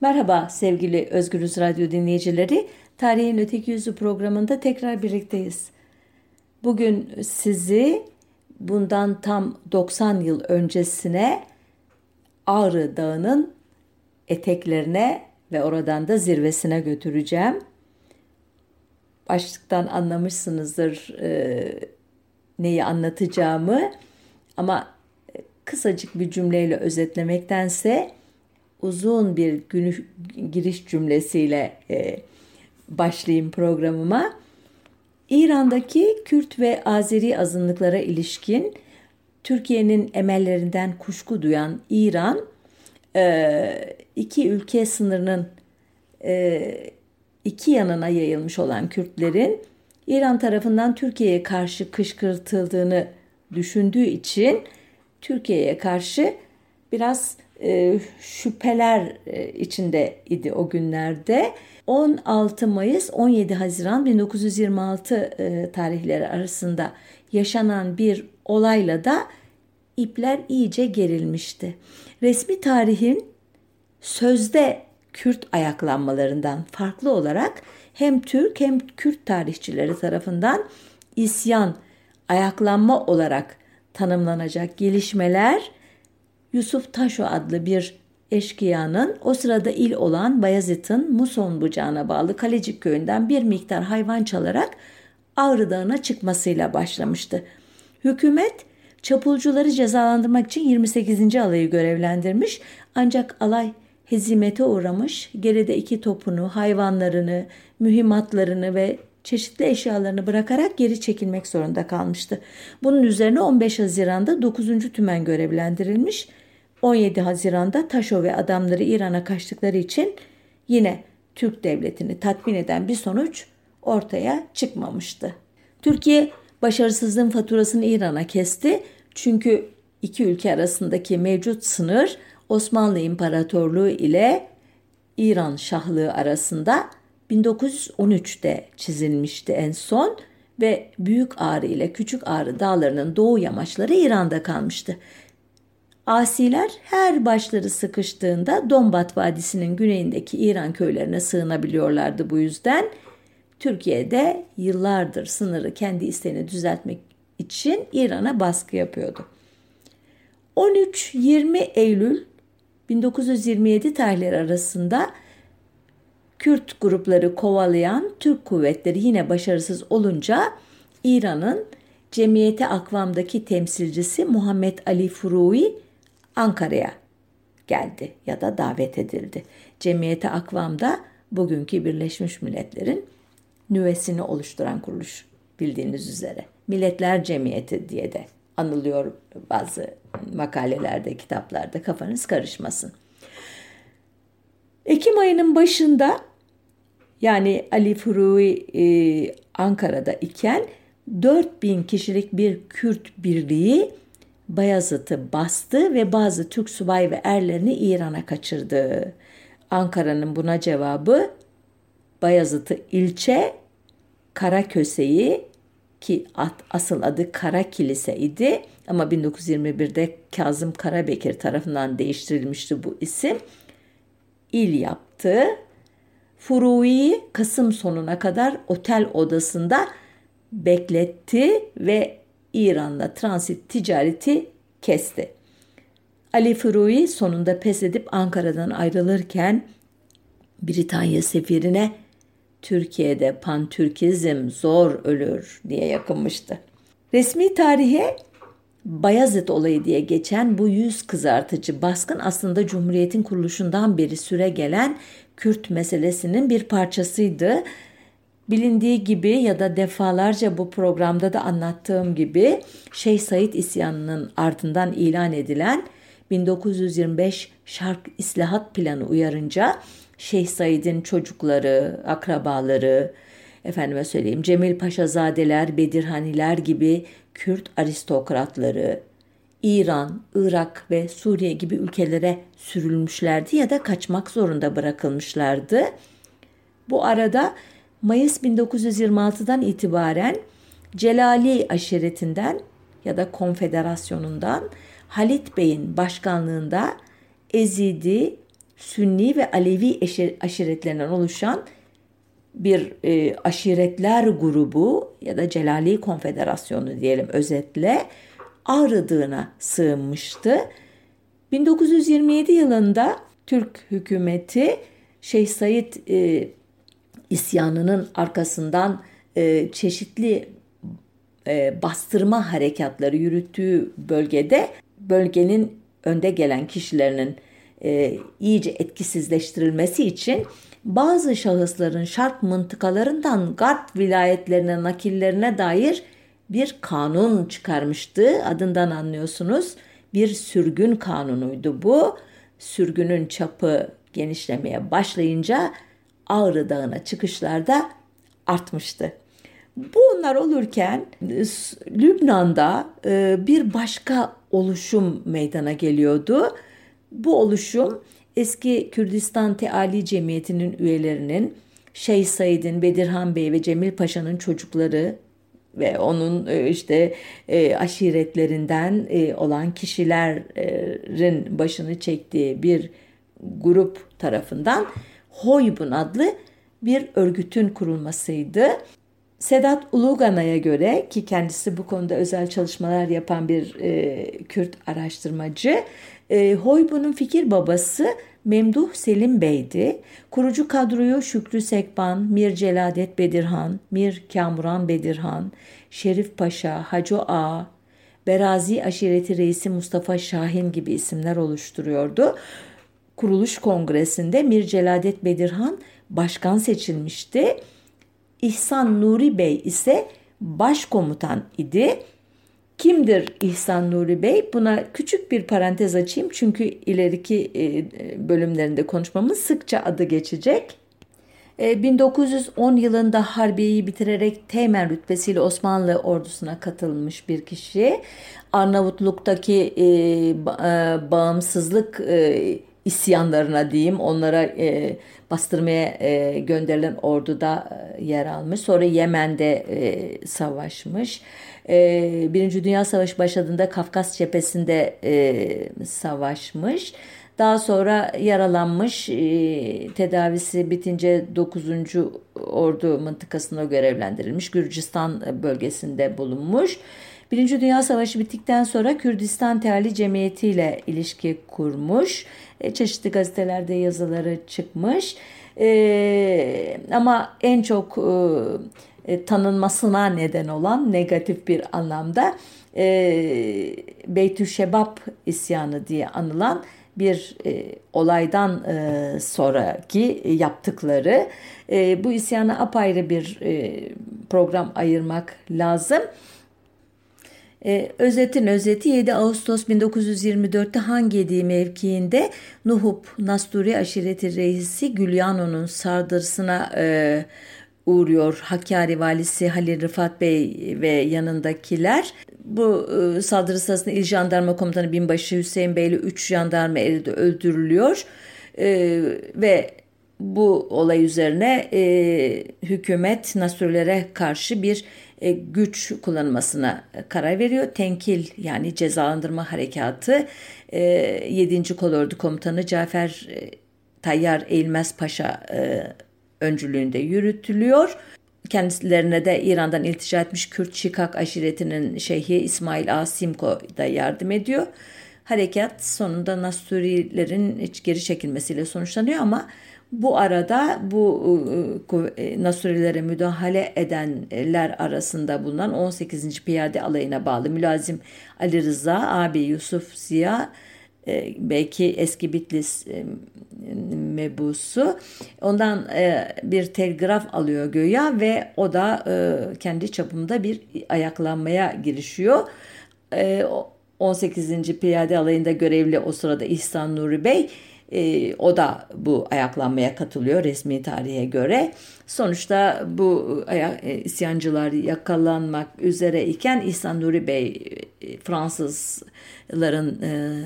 Merhaba sevgili Özgürüz Radyo dinleyicileri. Tarihin Öteki Yüzü programında tekrar birlikteyiz. Bugün sizi bundan tam 90 yıl öncesine Ağrı Dağı'nın eteklerine ve oradan da zirvesine götüreceğim. Başlıktan anlamışsınızdır e, neyi anlatacağımı ama kısacık bir cümleyle özetlemektense uzun bir günü, giriş cümlesiyle e, başlayayım programıma. İran'daki Kürt ve Azeri azınlıklara ilişkin Türkiye'nin emellerinden kuşku duyan İran, e, iki ülke sınırının e, iki yanına yayılmış olan Kürtlerin İran tarafından Türkiye'ye karşı kışkırtıldığını düşündüğü için Türkiye'ye karşı biraz e, şüpheler e, içinde idi o günlerde. 16 Mayıs 17 Haziran 1926 e, tarihleri arasında yaşanan bir olayla da ipler iyice gerilmişti. Resmi tarihin sözde Kürt ayaklanmalarından farklı olarak hem Türk hem Kürt tarihçileri tarafından isyan, ayaklanma olarak tanımlanacak gelişmeler Yusuf Taşo adlı bir eşkıyanın o sırada il olan Bayezid'in Muson bucağına bağlı Kalecik köyünden bir miktar hayvan çalarak Ağrı Dağı'na çıkmasıyla başlamıştı. Hükümet çapulcuları cezalandırmak için 28. alayı görevlendirmiş ancak alay hezimete uğramış, geride iki topunu, hayvanlarını, mühimmatlarını ve çeşitli eşyalarını bırakarak geri çekilmek zorunda kalmıştı. Bunun üzerine 15 Haziran'da 9. Tümen görevlendirilmiş. 17 Haziran'da Taşo ve adamları İran'a kaçtıkları için yine Türk devletini tatmin eden bir sonuç ortaya çıkmamıştı. Türkiye başarısızlığın faturasını İran'a kesti. Çünkü iki ülke arasındaki mevcut sınır Osmanlı İmparatorluğu ile İran Şahlığı arasında 1913'te çizilmişti en son ve Büyük Ağrı ile Küçük Ağrı dağlarının doğu yamaçları İran'da kalmıştı. Asiler her başları sıkıştığında Dombat Vadisi'nin güneyindeki İran köylerine sığınabiliyorlardı bu yüzden. Türkiye'de yıllardır sınırı kendi isteğini düzeltmek için İran'a baskı yapıyordu. 13-20 Eylül 1927 tarihleri arasında Kürt grupları kovalayan Türk kuvvetleri yine başarısız olunca İran'ın Cemiyeti Akvam'daki temsilcisi Muhammed Ali Furui Ankara'ya geldi ya da davet edildi. Cemiyeti Akvam'da bugünkü Birleşmiş Milletler'in nüvesini oluşturan kuruluş bildiğiniz üzere. Milletler Cemiyeti diye de anılıyor bazı makalelerde, kitaplarda kafanız karışmasın. Ekim ayının başında yani Ali Furui e, Ankara'da iken 4000 kişilik bir Kürt birliği Bayazıt'ı bastı ve bazı Türk subay ve erlerini İran'a kaçırdı. Ankara'nın buna cevabı Bayazıt'ı ilçe Karaköse'yi ki asıl adı Kara Kilise idi ama 1921'de Kazım Karabekir tarafından değiştirilmişti bu isim. İl yaptı Furui'yi Kasım sonuna kadar otel odasında bekletti ve İran'la transit ticareti kesti. Ali Furui sonunda pes edip Ankara'dan ayrılırken Britanya sefirine Türkiye'de pantürkizm zor ölür diye yakınmıştı. Resmi tarihe Bayazıt olayı diye geçen bu yüz kızartıcı baskın aslında Cumhuriyet'in kuruluşundan beri süre gelen Kürt meselesinin bir parçasıydı. Bilindiği gibi ya da defalarca bu programda da anlattığım gibi Şeyh Said isyanının ardından ilan edilen 1925 Şark İslahat Planı uyarınca Şeyh Said'in çocukları, akrabaları, efendime söyleyeyim Cemil Paşazadeler, Bedirhaniler gibi Kürt aristokratları İran, Irak ve Suriye gibi ülkelere sürülmüşlerdi ya da kaçmak zorunda bırakılmışlardı. Bu arada Mayıs 1926'dan itibaren Celali aşiretinden ya da konfederasyonundan Halit Bey'in başkanlığında Ezidi, Sünni ve Alevi aşiretlerinden oluşan bir e, aşiretler grubu ya da Celali Konfederasyonu diyelim özetle Ağrı sığınmıştı. 1927 yılında Türk hükümeti Şeyh Said e, isyanının arkasından e, çeşitli e, bastırma harekatları yürüttüğü bölgede bölgenin önde gelen kişilerinin e, iyice etkisizleştirilmesi için bazı şahısların şark mıntıkalarından Garp vilayetlerine nakillerine dair bir kanun çıkarmıştı. Adından anlıyorsunuz. Bir sürgün kanunuydu bu. Sürgünün çapı genişlemeye başlayınca Ağrı Dağı'na çıkışlarda artmıştı. Bunlar olurken Lübnan'da e, bir başka oluşum meydana geliyordu. Bu oluşum eski Kürdistan Teali Cemiyeti'nin üyelerinin Şeyh Said'in, Bedirhan Bey ve Cemil Paşa'nın çocukları ve onun e, işte e, aşiretlerinden olan kişilerin başını çektiği bir grup tarafından Hoybun adlı bir örgütün kurulmasıydı. Sedat Ulugana'ya göre ki kendisi bu konuda özel çalışmalar yapan bir e, Kürt araştırmacı, e, Hoybun'un fikir babası Memduh Selim Bey'di. Kurucu kadroyu Şükrü Sekban, Mir Celadet Bedirhan, Mir Kamuran Bedirhan, Şerif Paşa, Hacı Ağa, Berazi aşireti reisi Mustafa Şahin gibi isimler oluşturuyordu. Kuruluş kongresinde Mir Celadet Bedirhan başkan seçilmişti. İhsan Nuri Bey ise başkomutan idi. Kimdir İhsan Nuri Bey? Buna küçük bir parantez açayım çünkü ileriki e, bölümlerinde konuşmamız sıkça adı geçecek. 1910 e, yılında Harbiye'yi bitirerek Teğmen rütbesiyle Osmanlı ordusuna katılmış bir kişi. Arnavutluk'taki e, bağımsızlık isyanlarına diyeyim onlara e, bastırmaya e, gönderilen orduda e, yer almış. Sonra Yemen'de e, savaşmış. E, Birinci Dünya Savaşı başladığında Kafkas cephesinde e, savaşmış. Daha sonra yaralanmış, e, tedavisi bitince 9. Ordu mıntıkasına görevlendirilmiş. Gürcistan bölgesinde bulunmuş. Birinci Dünya Savaşı bittikten sonra Kürdistan Teali Cemiyeti ile ilişki kurmuş. E, çeşitli gazetelerde yazıları çıkmış. E, ama en çok e, tanınmasına neden olan negatif bir anlamda e, Beytü Şebap isyanı diye anılan bir e, olaydan e, sonraki yaptıkları e, bu isyana apayrı bir e, program ayırmak lazım. Ee, özetin özeti 7 Ağustos 1924'te Hangedi mevkiinde Nuhub Nasturi aşireti reisi Gülyano'nun sardırısına e, uğruyor. Hakkari valisi Halil Rıfat Bey ve yanındakiler. Bu e, saldırı sırasında İl Jandarma Komutanı Binbaşı Hüseyin Bey ile 3 jandarma eri de öldürülüyor. E, ve bu olay üzerine e, hükümet Nasurilere karşı bir güç kullanılmasına karar veriyor. Tenkil yani cezalandırma harekatı e, 7. Kolordu Komutanı Cafer e, Tayyar Eğilmez Paşa e, öncülüğünde yürütülüyor. Kendilerine de İran'dan iltica etmiş Kürt Şikak aşiretinin şeyhi İsmail Asimko da yardım ediyor. Harekat sonunda Nasturilerin geri çekilmesiyle sonuçlanıyor ama bu arada bu e, e, Nasurilere müdahale edenler arasında bulunan 18. Piyade Alayı'na bağlı mülazim Ali Rıza, abi Yusuf Ziya, e, belki eski Bitlis mebusu ondan bir telgraf alıyor göya ve o da kendi çapında bir ayaklanmaya girişiyor. 18. Piyade Alayı'nda görevli o sırada İhsan Nuri Bey e, o da bu ayaklanmaya katılıyor resmi tarihe göre. Sonuçta bu e, isyancılar yakalanmak üzere iken İhsan Nuri Bey e, Fransızların e,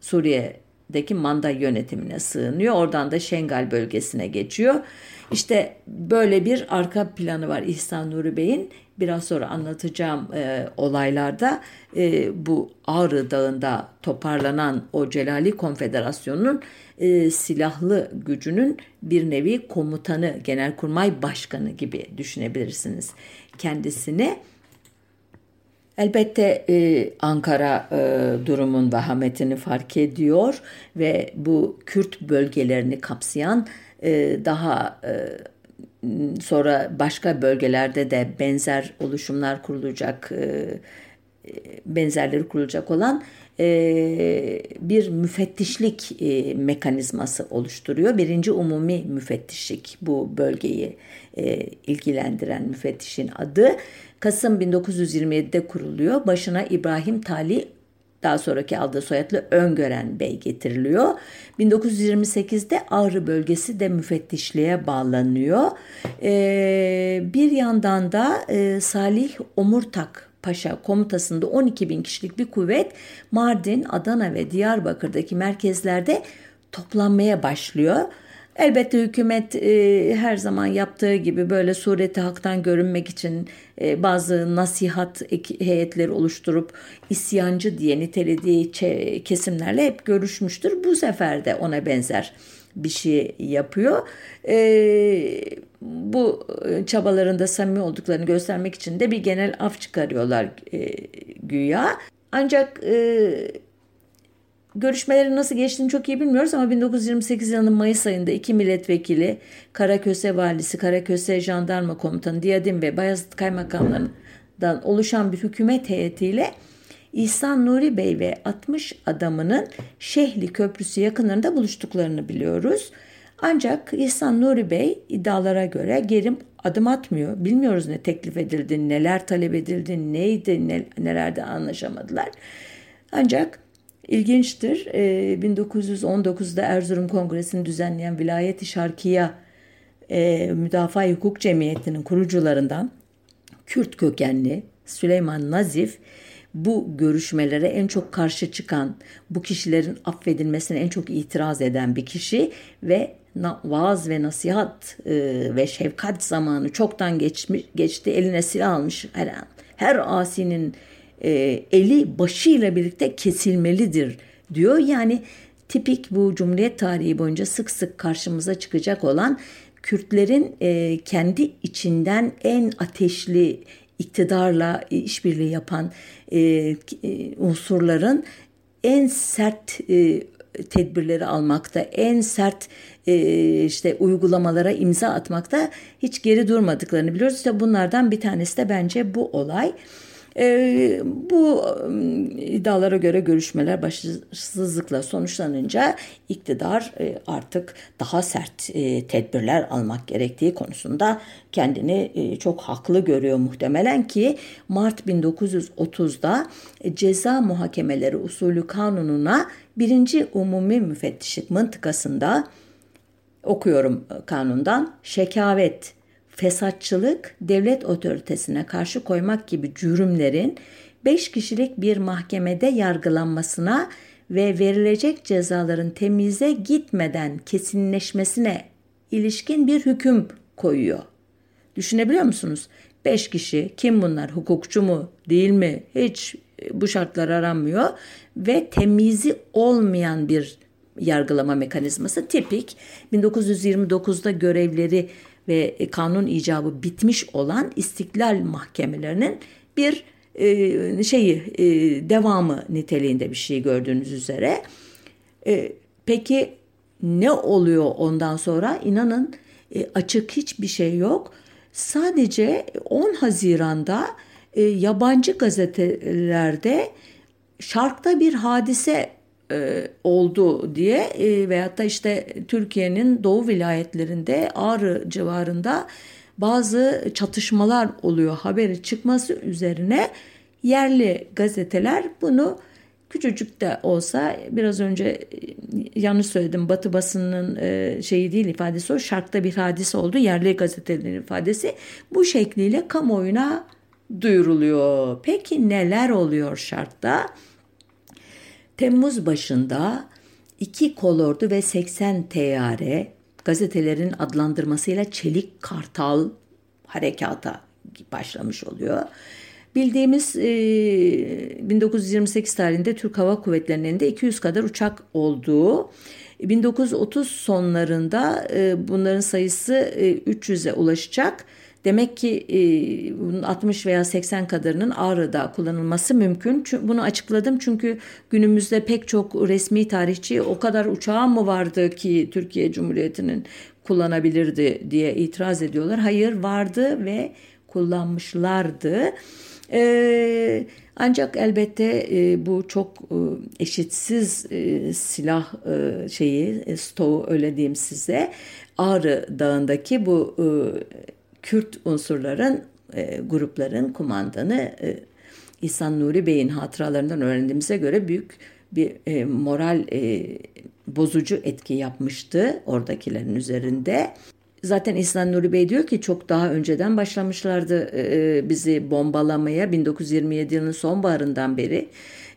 Suriye deki manda yönetimine sığınıyor. Oradan da Şengal bölgesine geçiyor. İşte böyle bir arka planı var İhsan Nuri Bey'in. Biraz sonra anlatacağım e, olaylarda e, bu Ağrı Dağı'nda toparlanan o Celali Konfederasyonu'nun e, silahlı gücünün bir nevi komutanı, genelkurmay başkanı gibi düşünebilirsiniz kendisini. Elbette e, Ankara e, durumun vahametini fark ediyor ve bu Kürt bölgelerini kapsayan e, daha e, sonra başka bölgelerde de benzer oluşumlar kurulacak, e, benzerleri kurulacak olan e, bir müfettişlik e, mekanizması oluşturuyor. Birinci umumi müfettişlik bu bölgeyi e, ilgilendiren müfettişin adı. Kasım 1927'de kuruluyor. Başına İbrahim Tali daha sonraki aldığı soyadlı Öngören Bey getiriliyor. 1928'de Ağrı bölgesi de müfettişliğe bağlanıyor. Ee, bir yandan da e, Salih Omurtak Paşa komutasında 12 bin kişilik bir kuvvet Mardin, Adana ve Diyarbakır'daki merkezlerde toplanmaya başlıyor. Elbette hükümet e, her zaman yaptığı gibi böyle sureti haktan görünmek için e, bazı nasihat heyetleri oluşturup isyancı diye nitelediği kesimlerle hep görüşmüştür. Bu sefer de ona benzer bir şey yapıyor. E, bu çabalarında samimi olduklarını göstermek için de bir genel af çıkarıyorlar e, güya. Ancak e, Görüşmelerin nasıl geçtiğini çok iyi bilmiyoruz ama 1928 yılının Mayıs ayında iki milletvekili, Karaköse valisi, Karaköse jandarma komutanı, Diyadim ve Bayazıt kaymakamlarından oluşan bir hükümet heyetiyle İhsan Nuri Bey ve 60 adamının Şehli Köprüsü yakınlarında buluştuklarını biliyoruz. Ancak İhsan Nuri Bey iddialara göre geri adım atmıyor. Bilmiyoruz ne teklif edildi, neler talep edildi, neydi, ne, nelerde anlaşamadılar. Ancak İlginçtir. 1919'da ee, Erzurum Kongresi'ni düzenleyen Vilayeti Şarkiya e, Müdafaa Hukuk Cemiyeti'nin kurucularından Kürt kökenli Süleyman Nazif bu görüşmelere en çok karşı çıkan, bu kişilerin affedilmesine en çok itiraz eden bir kişi ve vaaz ve nasihat e, ve şefkat zamanı çoktan geçmiş, geçti. Eline silah almış her an. Her asinin e, eli başıyla birlikte kesilmelidir diyor. Yani tipik bu Cumhuriyet tarihi boyunca sık sık karşımıza çıkacak olan Kürtlerin e, kendi içinden en ateşli iktidarla işbirliği yapan e, e, unsurların en sert e, tedbirleri almakta, en sert e, işte uygulamalara imza atmakta hiç geri durmadıklarını biliyoruz. İşte bunlardan bir tanesi de bence bu olay. E, bu iddialara göre görüşmeler başarısızlıkla sonuçlanınca iktidar e, artık daha sert e, tedbirler almak gerektiği konusunda kendini e, çok haklı görüyor muhtemelen ki Mart 1930'da ceza muhakemeleri usulü kanununa birinci umumi müfettişlik mıntıkasında okuyorum kanundan şekavet fesatçılık, devlet otoritesine karşı koymak gibi cürümlerin 5 kişilik bir mahkemede yargılanmasına ve verilecek cezaların temize gitmeden kesinleşmesine ilişkin bir hüküm koyuyor. Düşünebiliyor musunuz? 5 kişi kim bunlar? Hukukçu mu? Değil mi? Hiç bu şartlar aranmıyor ve temizi olmayan bir yargılama mekanizması tipik 1929'da görevleri ve e, kanun icabı bitmiş olan istiklal mahkemelerinin bir e, şeyi e, devamı niteliğinde bir şey gördüğünüz üzere. E, peki ne oluyor ondan sonra? İnanın e, açık hiçbir şey yok. Sadece 10 Haziran'da e, yabancı gazetelerde Şark'ta bir hadise e, oldu diye e, veyahut da işte Türkiye'nin doğu vilayetlerinde Ağrı civarında bazı çatışmalar oluyor haberi çıkması üzerine yerli gazeteler bunu küçücük de olsa biraz önce e, yanlış söyledim Batı basının e, şeyi değil ifadesi o şarkta bir hadise oldu yerli gazetelerin ifadesi bu şekliyle kamuoyuna duyuruluyor. Peki neler oluyor şarkta? Temmuz başında iki kolordu ve 80 teyare gazetelerin adlandırmasıyla Çelik Kartal harekata başlamış oluyor. Bildiğimiz e, 1928 tarihinde Türk Hava Kuvvetleri'nin elinde 200 kadar uçak olduğu 1930 sonlarında e, bunların sayısı e, 300'e ulaşacak. Demek ki e, bunun 60 veya 80 kadarının Ağrı'da kullanılması mümkün. Çünkü bunu açıkladım çünkü günümüzde pek çok resmi tarihçi o kadar uçağın mı vardı ki Türkiye Cumhuriyeti'nin kullanabilirdi diye itiraz ediyorlar. Hayır vardı ve kullanmışlardı. Ee, ancak elbette e, bu çok e, eşitsiz e, silah e, şeyi, e, stoğu öyle diyeyim size. Ağrı Dağı'ndaki bu e, Kürt unsurların, e, grupların kumandanı e, İhsan Nuri Bey'in hatıralarından öğrendiğimize göre büyük bir e, moral e, bozucu etki yapmıştı oradakilerin üzerinde. Zaten İhsan Nuri Bey diyor ki çok daha önceden başlamışlardı e, bizi bombalamaya 1927 yılının sonbaharından beri.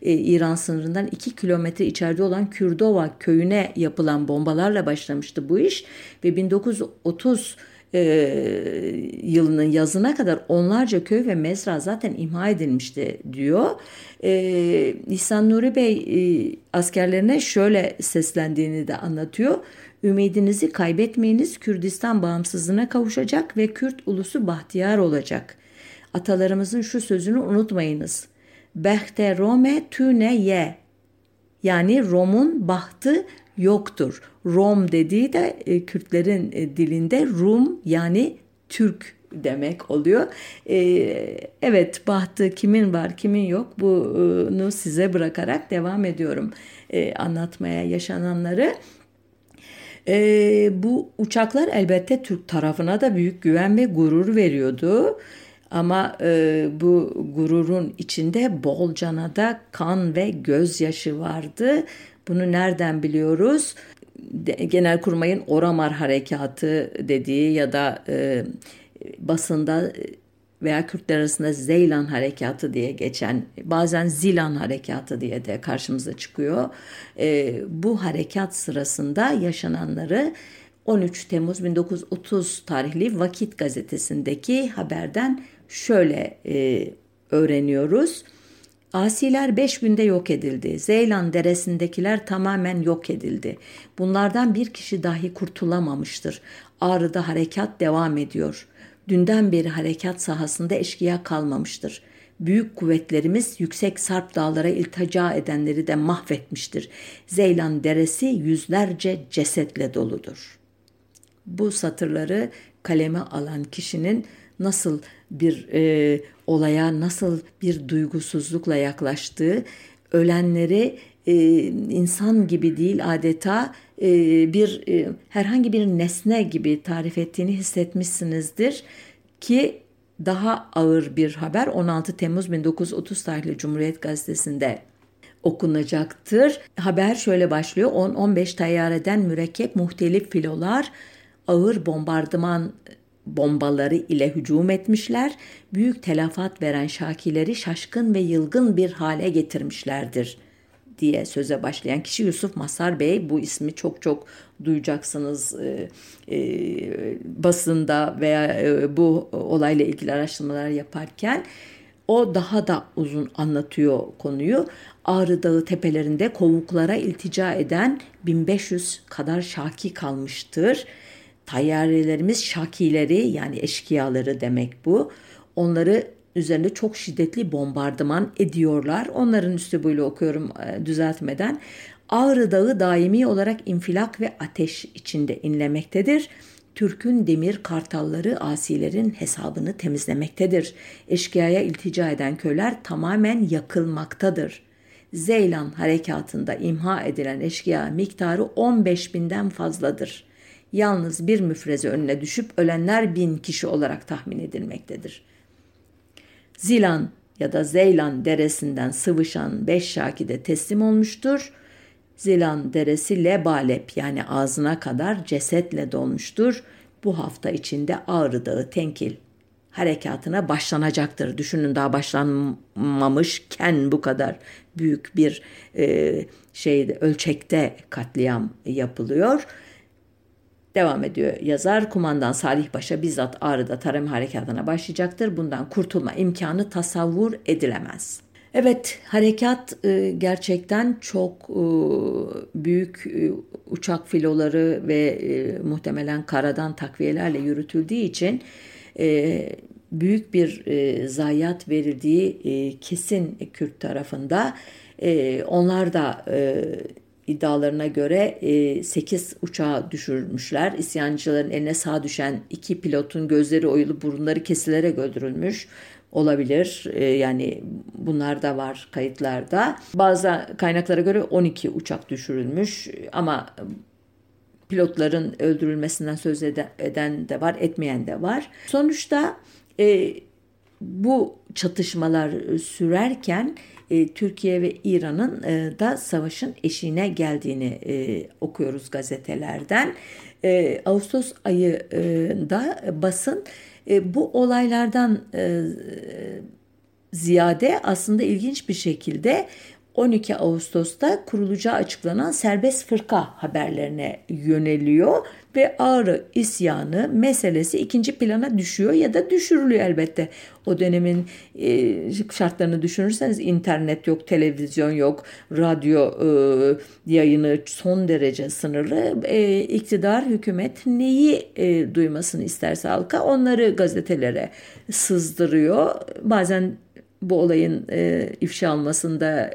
E, İran sınırından 2 kilometre içeride olan Kürdova köyüne yapılan bombalarla başlamıştı bu iş ve 1930 e, yılının yazına kadar onlarca köy ve mezra zaten imha edilmişti diyor. E, İhsan Nuri Bey e, askerlerine şöyle seslendiğini de anlatıyor. Ümidinizi kaybetmeyiniz Kürdistan bağımsızlığına kavuşacak ve Kürt ulusu bahtiyar olacak. Atalarımızın şu sözünü unutmayınız. Behte Rome tüne ye. Yani Rom'un bahtı yoktur. Rom dediği de e, Kürtlerin e, dilinde Rum yani Türk demek oluyor. E, evet bahtı kimin var kimin yok bunu size bırakarak devam ediyorum e, anlatmaya yaşananları. E, bu uçaklar elbette Türk tarafına da büyük güven ve gurur veriyordu. Ama e, bu gururun içinde bolcana da kan ve gözyaşı vardı. Bunu nereden biliyoruz? Genelkurmay'ın Oramar Harekatı dediği ya da e, basında veya Kürtler arasında Zeylan Harekatı diye geçen bazen Zilan Harekatı diye de karşımıza çıkıyor. E, bu harekat sırasında yaşananları 13 Temmuz 1930 tarihli Vakit gazetesindeki haberden şöyle e, öğreniyoruz. Asiler beş günde yok edildi. Zeylan deresindekiler tamamen yok edildi. Bunlardan bir kişi dahi kurtulamamıştır. Ağrı'da harekat devam ediyor. Dünden beri harekat sahasında eşkıya kalmamıştır. Büyük kuvvetlerimiz yüksek sarp dağlara iltica edenleri de mahvetmiştir. Zeylan deresi yüzlerce cesetle doludur. Bu satırları kaleme alan kişinin nasıl bir e, olaya nasıl bir duygusuzlukla yaklaştığı, ölenleri e, insan gibi değil adeta e, bir e, herhangi bir nesne gibi tarif ettiğini hissetmişsinizdir ki daha ağır bir haber 16 Temmuz 1930 tarihli Cumhuriyet Gazetesi'nde okunacaktır. Haber şöyle başlıyor. 10-15 tayyareden mürekkep muhtelif filolar ağır bombardıman bombaları ile hücum etmişler, büyük telafat veren Şakileri şaşkın ve yılgın bir hale getirmişlerdir diye söze başlayan kişi Yusuf Masar Bey. Bu ismi çok çok duyacaksınız e, e, basında veya e, bu olayla ilgili araştırmalar yaparken. O daha da uzun anlatıyor konuyu. Ağrı Dağı tepelerinde kovuklara iltica eden 1500 kadar şaki kalmıştır tayyarelerimiz şakileri yani eşkıyaları demek bu. Onları üzerinde çok şiddetli bombardıman ediyorlar. Onların üslubuyla okuyorum e, düzeltmeden. Ağrı Dağı daimi olarak infilak ve ateş içinde inlemektedir. Türk'ün demir kartalları asilerin hesabını temizlemektedir. Eşkıyaya iltica eden köyler tamamen yakılmaktadır. Zeylan harekatında imha edilen eşkıya miktarı 15 binden fazladır.'' Yalnız bir müfreze önüne düşüp ölenler bin kişi olarak tahmin edilmektedir. Zilan ya da Zeylan deresinden sıvışan beş şakide teslim olmuştur. Zilan deresi lebalep yani ağzına kadar cesetle dolmuştur. Bu hafta içinde Ağrı Dağı tenkil harekatına başlanacaktır. Düşünün daha başlanmamışken bu kadar büyük bir e, şeyde ölçekte katliam yapılıyor. Devam ediyor yazar. Kumandan Salih Paşa bizzat Ağrı'da tarım harekatına başlayacaktır. Bundan kurtulma imkanı tasavvur edilemez. Evet, harekat e, gerçekten çok e, büyük e, uçak filoları ve muhtemelen karadan takviyelerle yürütüldüğü için büyük bir zayiat verildiği kesin Kürt tarafında. Onlar da iddialarına göre 8 uçağı düşürmüşler. İsyancıların eline sağ düşen iki pilotun gözleri oyulu burunları kesilerek öldürülmüş olabilir. E, yani bunlar da var kayıtlarda. Bazı kaynaklara göre 12 uçak düşürülmüş ama pilotların öldürülmesinden söz eden de var, etmeyen de var. Sonuçta e, bu çatışmalar sürerken e, Türkiye ve İran'ın e, da savaşın eşiğine geldiğini e, okuyoruz gazetelerden. Ağustos ayında basın bu olaylardan ziyade aslında ilginç bir şekilde 12 Ağustos'ta kurulacağı açıklanan serbest fırka haberlerine yöneliyor ve Ağrı isyanı meselesi ikinci plana düşüyor ya da düşürülüyor elbette. O dönemin e, şartlarını düşünürseniz internet yok, televizyon yok, radyo e, yayını son derece sınırlı. E, iktidar, hükümet neyi e, duymasını isterse halka onları gazetelere sızdırıyor. Bazen bu olayın ifşa olmasında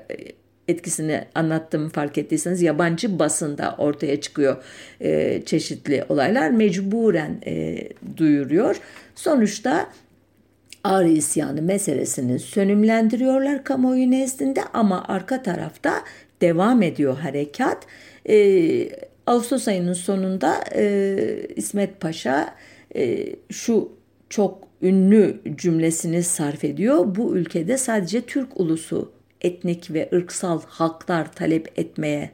etkisini anlattım fark ettiyseniz yabancı basında ortaya çıkıyor e, çeşitli olaylar mecburen e, duyuruyor. Sonuçta Ağrı isyanı meselesini sönümlendiriyorlar kamuoyu nezdinde ama arka tarafta devam ediyor harekat. E, Ağustos ayının sonunda e, İsmet Paşa e, şu çok ünlü cümlesini sarf ediyor. Bu ülkede sadece Türk ulusu etnik ve ırksal haklar talep etmeye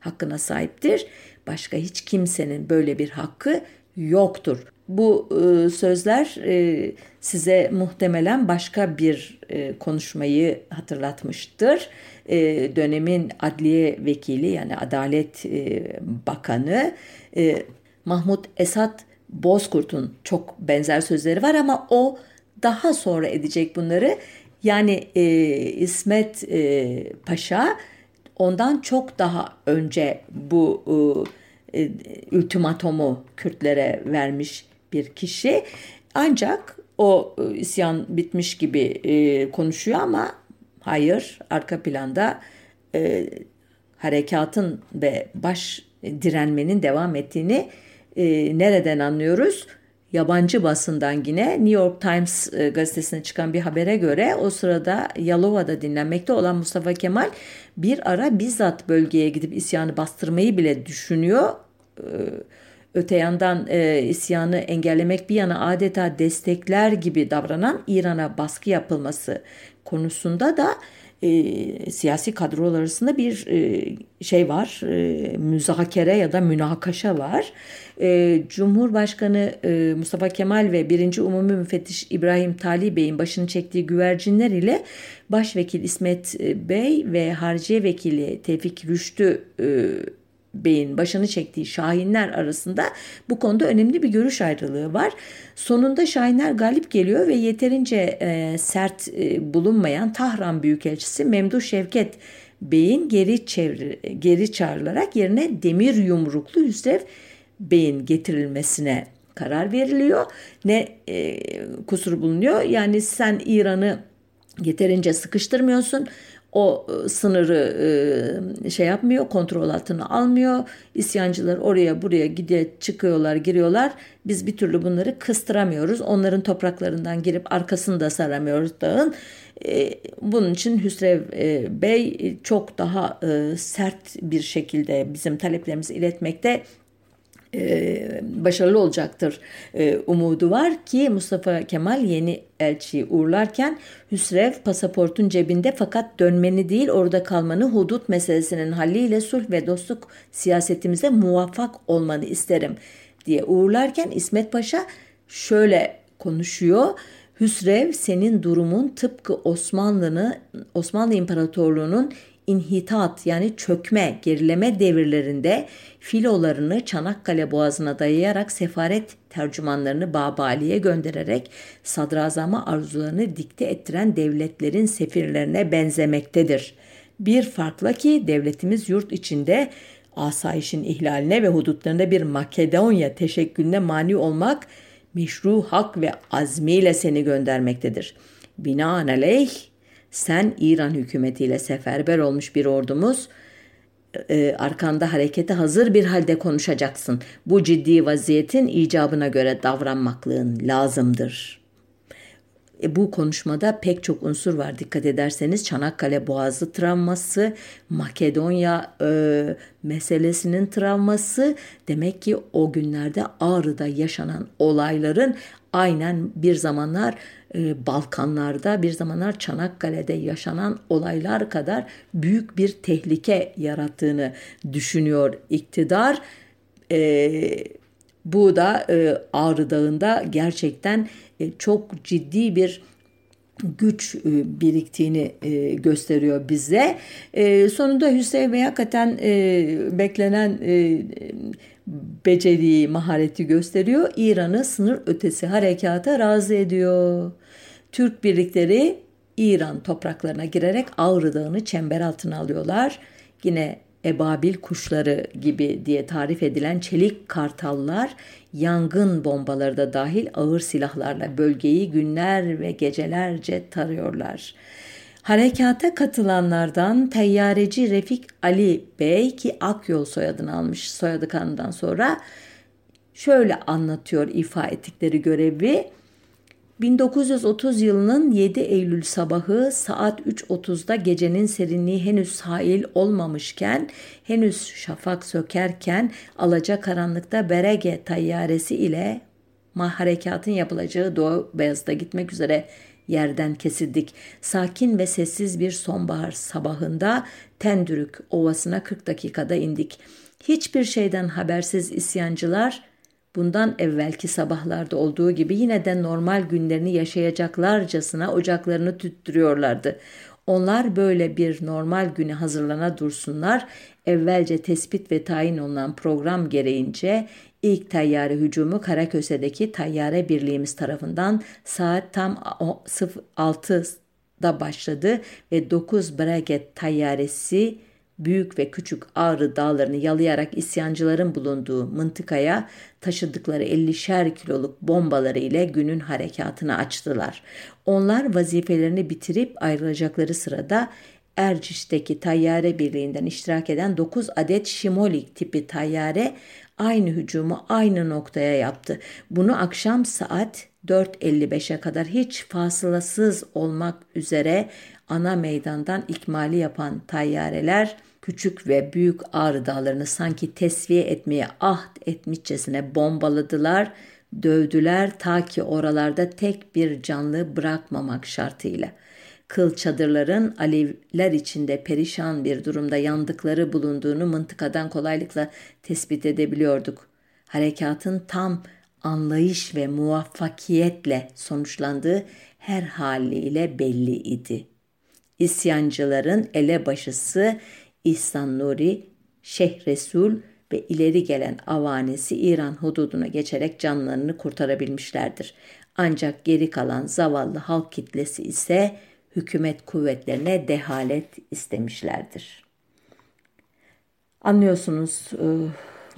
hakkına sahiptir. Başka hiç kimsenin böyle bir hakkı yoktur. Bu e, sözler e, size muhtemelen başka bir e, konuşmayı hatırlatmıştır. E, dönemin adliye vekili yani Adalet e, Bakanı e, Mahmut Esat Bozkurt'un çok benzer sözleri var ama o daha sonra edecek bunları. Yani e, İsmet e, Paşa ondan çok daha önce bu e, e, ultimatomu Kürtlere vermiş bir kişi. Ancak o e, isyan bitmiş gibi e, konuşuyor ama hayır arka planda e, harekatın ve baş direnmenin devam ettiğini e, nereden anlıyoruz? Yabancı basından yine New York Times e, gazetesine çıkan bir habere göre o sırada Yalova'da dinlenmekte olan Mustafa Kemal bir ara bizzat bölgeye gidip isyanı bastırmayı bile düşünüyor. E, öte yandan e, isyanı engellemek bir yana adeta destekler gibi davranan İran'a baskı yapılması konusunda da e, siyasi kadrolar arasında bir e, şey var, e, müzakere ya da münakaşa var. E, Cumhurbaşkanı e, Mustafa Kemal ve 1. Umumi Müfettiş İbrahim Tali Bey'in başını çektiği güvercinler ile Başvekil İsmet e, Bey ve Harciye Vekili Tevfik Rüştü e, Bey'in başını çektiği Şahinler arasında bu konuda önemli bir görüş ayrılığı var. Sonunda Şahinler galip geliyor ve yeterince e, sert e, bulunmayan Tahran Büyükelçisi Memduh Şevket Bey'in geri, çevri, geri çağrılarak yerine demir yumruklu Hüsrev Bey'in getirilmesine karar veriliyor. Ne e, kusur bulunuyor? Yani sen İran'ı yeterince sıkıştırmıyorsun o e, sınırı e, şey yapmıyor, kontrol altına almıyor. İsyancılar oraya buraya gide çıkıyorlar, giriyorlar. Biz bir türlü bunları kıstıramıyoruz. Onların topraklarından girip arkasını da saramıyoruz dağın. E, bunun için Hüsrev Bey çok daha sert bir şekilde bizim taleplerimizi iletmekte e, başarılı olacaktır e, umudu var ki Mustafa Kemal yeni elçiyi uğurlarken Hüsrev pasaportun cebinde fakat dönmeni değil orada kalmanı hudut meselesinin halliyle sulh ve dostluk siyasetimize muvaffak olmanı isterim diye uğurlarken İsmet Paşa şöyle konuşuyor. Hüsrev senin durumun tıpkı Osmanlı'nı Osmanlı İmparatorluğu'nun inhitat yani çökme, gerileme devirlerinde filolarını Çanakkale Boğazı'na dayayarak sefaret tercümanlarını Babali'ye göndererek sadrazama arzularını dikte ettiren devletlerin sefirlerine benzemektedir. Bir farkla ki devletimiz yurt içinde asayişin ihlaline ve hudutlarında bir Makedonya teşekkülüne mani olmak meşru hak ve azmiyle seni göndermektedir. Binaenaleyh sen İran hükümetiyle seferber olmuş bir ordumuz, e, arkanda harekete hazır bir halde konuşacaksın. Bu ciddi vaziyetin icabına göre davranmaklığın lazımdır.'' E, bu konuşmada pek çok unsur var dikkat ederseniz Çanakkale Boğazı travması, Makedonya e, meselesinin travması demek ki o günlerde Ağrı'da yaşanan olayların aynen bir zamanlar e, Balkanlarda bir zamanlar Çanakkale'de yaşanan olaylar kadar büyük bir tehlike yarattığını düşünüyor iktidar. E, bu da e, Ağrı Dağı'nda gerçekten çok ciddi bir güç e, biriktiğini e, gösteriyor bize. Sonunda Hüseyin Bey hakikaten beklenen beceriyi, mahareti gösteriyor. İran'ı sınır ötesi harekata razı ediyor. Türk birlikleri İran topraklarına girerek Ağrı Dağı'nı çember altına alıyorlar. Yine ebabil kuşları gibi diye tarif edilen çelik kartallar yangın bombaları da dahil ağır silahlarla bölgeyi günler ve gecelerce tarıyorlar. Harekata katılanlardan teyyareci Refik Ali Bey ki Akyol soyadını almış soyadı kanından sonra şöyle anlatıyor ifa ettikleri görevi. 1930 yılının 7 Eylül sabahı saat 3.30'da gecenin serinliği henüz sahil olmamışken, henüz şafak sökerken alacakaranlıkta Berege tayyaresi ile harekatın yapılacağı Doğu Beyazıt'a gitmek üzere yerden kesildik. Sakin ve sessiz bir sonbahar sabahında Tendürük Ovası'na 40 dakikada indik. Hiçbir şeyden habersiz isyancılar bundan evvelki sabahlarda olduğu gibi yine de normal günlerini yaşayacaklarcasına ocaklarını tüttürüyorlardı. Onlar böyle bir normal güne hazırlana dursunlar. Evvelce tespit ve tayin olunan program gereğince ilk tayyare hücumu Karaköse'deki tayyare birliğimiz tarafından saat tam 06'da başladı ve 9 Braget tayyaresi büyük ve küçük Ağrı dağlarını yalayarak isyancıların bulunduğu mıntıkaya taşıdıkları 50'şer kiloluk bombaları ile günün harekatını açtılar. Onlar vazifelerini bitirip ayrılacakları sırada Erciş'teki tayyare birliğinden iştirak eden 9 adet Şimolik tipi tayyare aynı hücumu aynı noktaya yaptı. Bunu akşam saat 4.55'e kadar hiç fasılasız olmak üzere ana meydandan ikmali yapan tayyareler küçük ve büyük Ağrı dağlarını sanki tesviye etmeye ahd etmişçesine bombaladılar, dövdüler ta ki oralarda tek bir canlı bırakmamak şartıyla. Kıl çadırların alevler içinde perişan bir durumda yandıkları bulunduğunu mıntıkadan kolaylıkla tespit edebiliyorduk. Harekatın tam anlayış ve muvaffakiyetle sonuçlandığı her haliyle belli idi. İsyancıların elebaşısı İhsan Nuri, Şeyh Resul ve ileri gelen avanesi İran hududuna geçerek canlarını kurtarabilmişlerdir. Ancak geri kalan zavallı halk kitlesi ise hükümet kuvvetlerine dehalet istemişlerdir. Anlıyorsunuz e,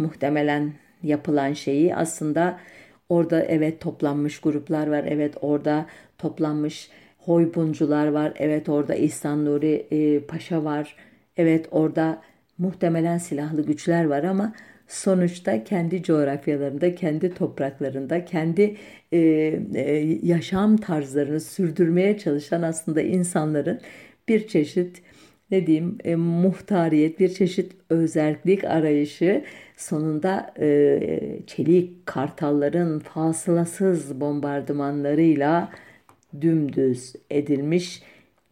muhtemelen yapılan şeyi aslında orada evet toplanmış gruplar var, evet orada toplanmış hoybuncular var, evet orada İhsan Nuri e, Paşa var, Evet orada muhtemelen silahlı güçler var ama sonuçta kendi coğrafyalarında, kendi topraklarında, kendi e, e, yaşam tarzlarını sürdürmeye çalışan aslında insanların bir çeşit ne diyeyim e, muhtariyet, bir çeşit özellik arayışı sonunda e, çelik kartalların fasılasız bombardımanlarıyla dümdüz edilmiş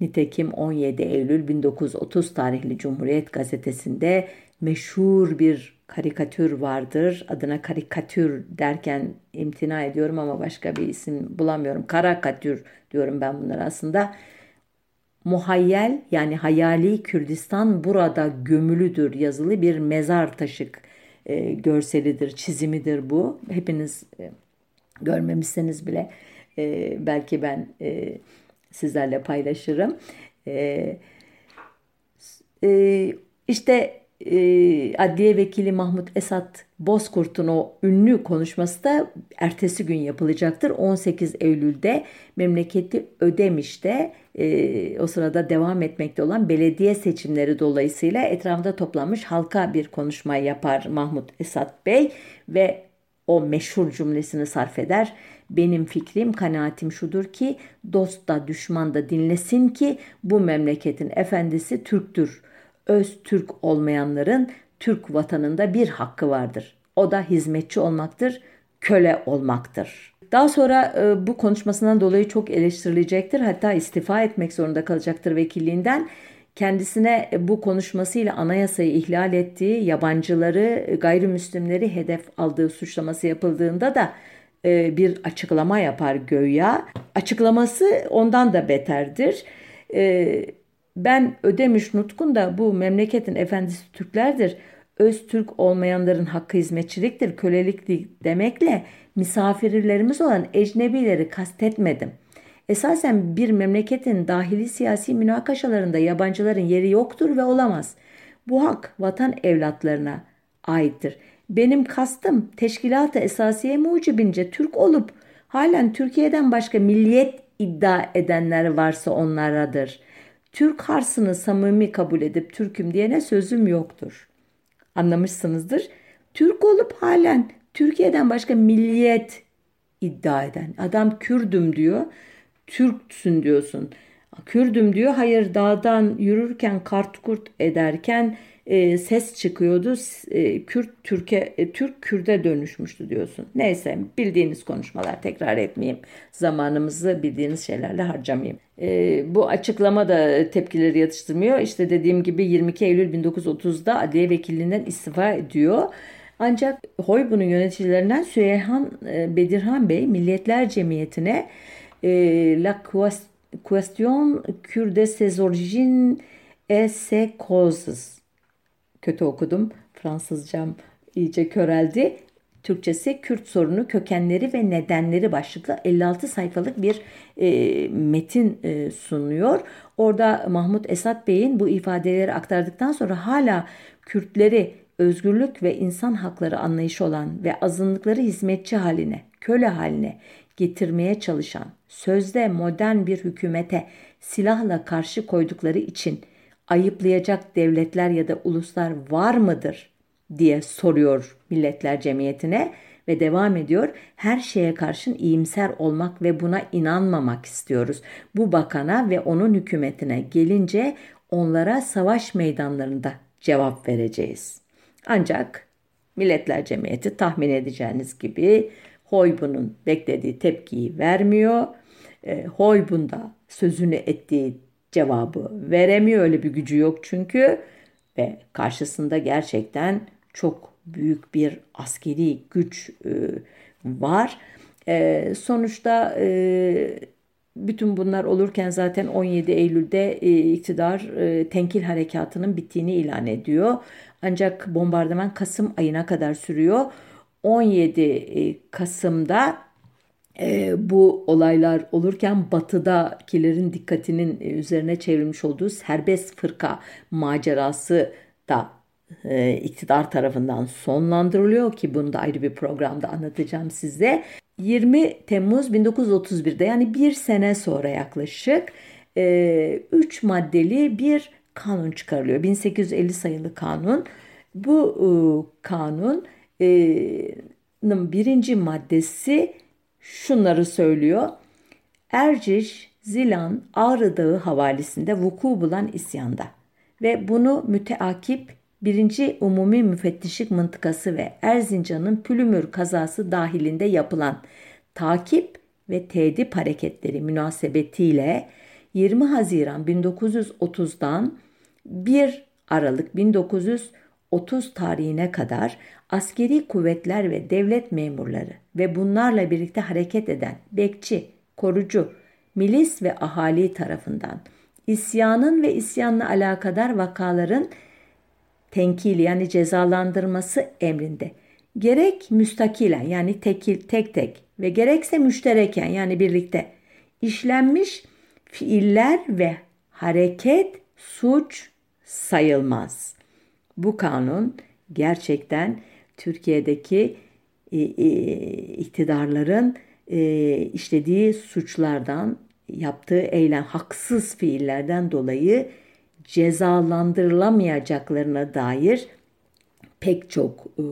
Nitekim 17 Eylül 1930 tarihli Cumhuriyet gazetesinde meşhur bir karikatür vardır. Adına karikatür derken imtina ediyorum ama başka bir isim bulamıyorum. Karakatür diyorum ben bunlara aslında. Muhayyel yani hayali Kürdistan burada gömülüdür yazılı bir mezar taşık e, görselidir, çizimidir bu. Hepiniz e, görmemişseniz bile e, belki ben e, sizlerle paylaşırım. E, e, işte e, Adliye Vekili Mahmut Esat Bozkurt'un o ünlü konuşması da ertesi gün yapılacaktır. 18 Eylül'de memleketi Ödemiş'te e, o sırada devam etmekte olan belediye seçimleri dolayısıyla etrafında toplanmış halka bir konuşma yapar Mahmut Esat Bey ve o meşhur cümlesini sarf eder. Benim fikrim, kanaatim şudur ki dost da düşman da dinlesin ki bu memleketin efendisi Türktür. Öz Türk olmayanların Türk vatanında bir hakkı vardır. O da hizmetçi olmaktır, köle olmaktır. Daha sonra e, bu konuşmasından dolayı çok eleştirilecektir. Hatta istifa etmek zorunda kalacaktır vekilliğinden. Kendisine bu konuşmasıyla anayasayı ihlal ettiği, yabancıları, gayrimüslimleri hedef aldığı suçlaması yapıldığında da e, bir açıklama yapar göya. Açıklaması ondan da beterdir. E, ben Ödemiş Nutkun da bu memleketin efendisi Türklerdir. Öz Türk olmayanların hakkı hizmetçiliktir, köleliktir demekle misafirlerimiz olan ecnebileri kastetmedim. Esasen bir memleketin dahili siyasi münakaşalarında yabancıların yeri yoktur ve olamaz. Bu hak vatan evlatlarına aittir. Benim kastım teşkilat-ı esasiye mucibince Türk olup halen Türkiye'den başka milliyet iddia edenler varsa onlaradır. Türk harsını samimi kabul edip Türk'üm diyene sözüm yoktur. Anlamışsınızdır. Türk olup halen Türkiye'den başka milliyet iddia eden. Adam Kürdüm diyor. Türksün diyorsun. Kürdüm diyor. Hayır dağdan yürürken kart kurt ederken e, ses çıkıyordu. E, Kürt Türkiye e, Türk Kürde dönüşmüştü diyorsun. Neyse bildiğiniz konuşmalar tekrar etmeyeyim. Zamanımızı bildiğiniz şeylerle harcamayayım. E, bu açıklama da tepkileri yatıştırmıyor. İşte dediğim gibi 22 Eylül 1930'da adliye vekilliğinden istifa ediyor. Ancak Hoybun'un yöneticilerinden Süleyhan e, Bedirhan Bey Milletler Cemiyeti'ne e, La Question Kurde ses origines et ses causes kötü okudum. Fransızcam iyice köreldi. Türkçesi Kürt sorunu kökenleri ve nedenleri başlıklı 56 sayfalık bir e, metin e, sunuyor. Orada Mahmut Esat Bey'in bu ifadeleri aktardıktan sonra hala Kürtleri özgürlük ve insan hakları anlayışı olan ve azınlıkları hizmetçi haline, köle haline getirmeye çalışan, sözde modern bir hükümete silahla karşı koydukları için ayıplayacak devletler ya da uluslar var mıdır diye soruyor Milletler Cemiyeti'ne ve devam ediyor. Her şeye karşın iyimser olmak ve buna inanmamak istiyoruz. Bu bakana ve onun hükümetine gelince onlara savaş meydanlarında cevap vereceğiz. Ancak Milletler Cemiyeti tahmin edeceğiniz gibi Hoybun'un beklediği tepkiyi vermiyor. E, Hoybun da sözünü ettiği cevabı veremiyor. Öyle bir gücü yok çünkü ve karşısında gerçekten çok büyük bir askeri güç e, var. E, sonuçta e, bütün bunlar olurken zaten 17 Eylül'de e, iktidar e, tenkil harekatının bittiğini ilan ediyor. Ancak bombardıman Kasım ayına kadar sürüyor. 17 e, Kasım'da e, bu olaylar olurken batıdakilerin dikkatinin e, üzerine çevrilmiş olduğu serbest fırka macerası da e, iktidar tarafından sonlandırılıyor ki bunu da ayrı bir programda anlatacağım size. 20 Temmuz 1931'de yani bir sene sonra yaklaşık 3 e, maddeli bir kanun çıkarılıyor. 1850 sayılı kanun. Bu e, kanun e, birinci maddesi şunları söylüyor. Erciş, Zilan, Ağrı Dağı havalisinde vuku bulan isyanda ve bunu müteakip 1. Umumi Müfettişlik Mıntıkası ve Erzincan'ın Pülümür kazası dahilinde yapılan takip ve tedip hareketleri münasebetiyle 20 Haziran 1930'dan 1 Aralık 30 tarihine kadar askeri kuvvetler ve devlet memurları ve bunlarla birlikte hareket eden bekçi, korucu, milis ve ahali tarafından isyanın ve isyanla alakadar vakaların tenkili yani cezalandırması emrinde gerek müstakilen yani tekil, tek tek ve gerekse müştereken yani birlikte işlenmiş fiiller ve hareket suç sayılmaz. Bu kanun gerçekten Türkiye'deki iktidarların e, işlediği suçlardan, yaptığı eylem haksız fiillerden dolayı cezalandırılamayacaklarına dair pek çok e,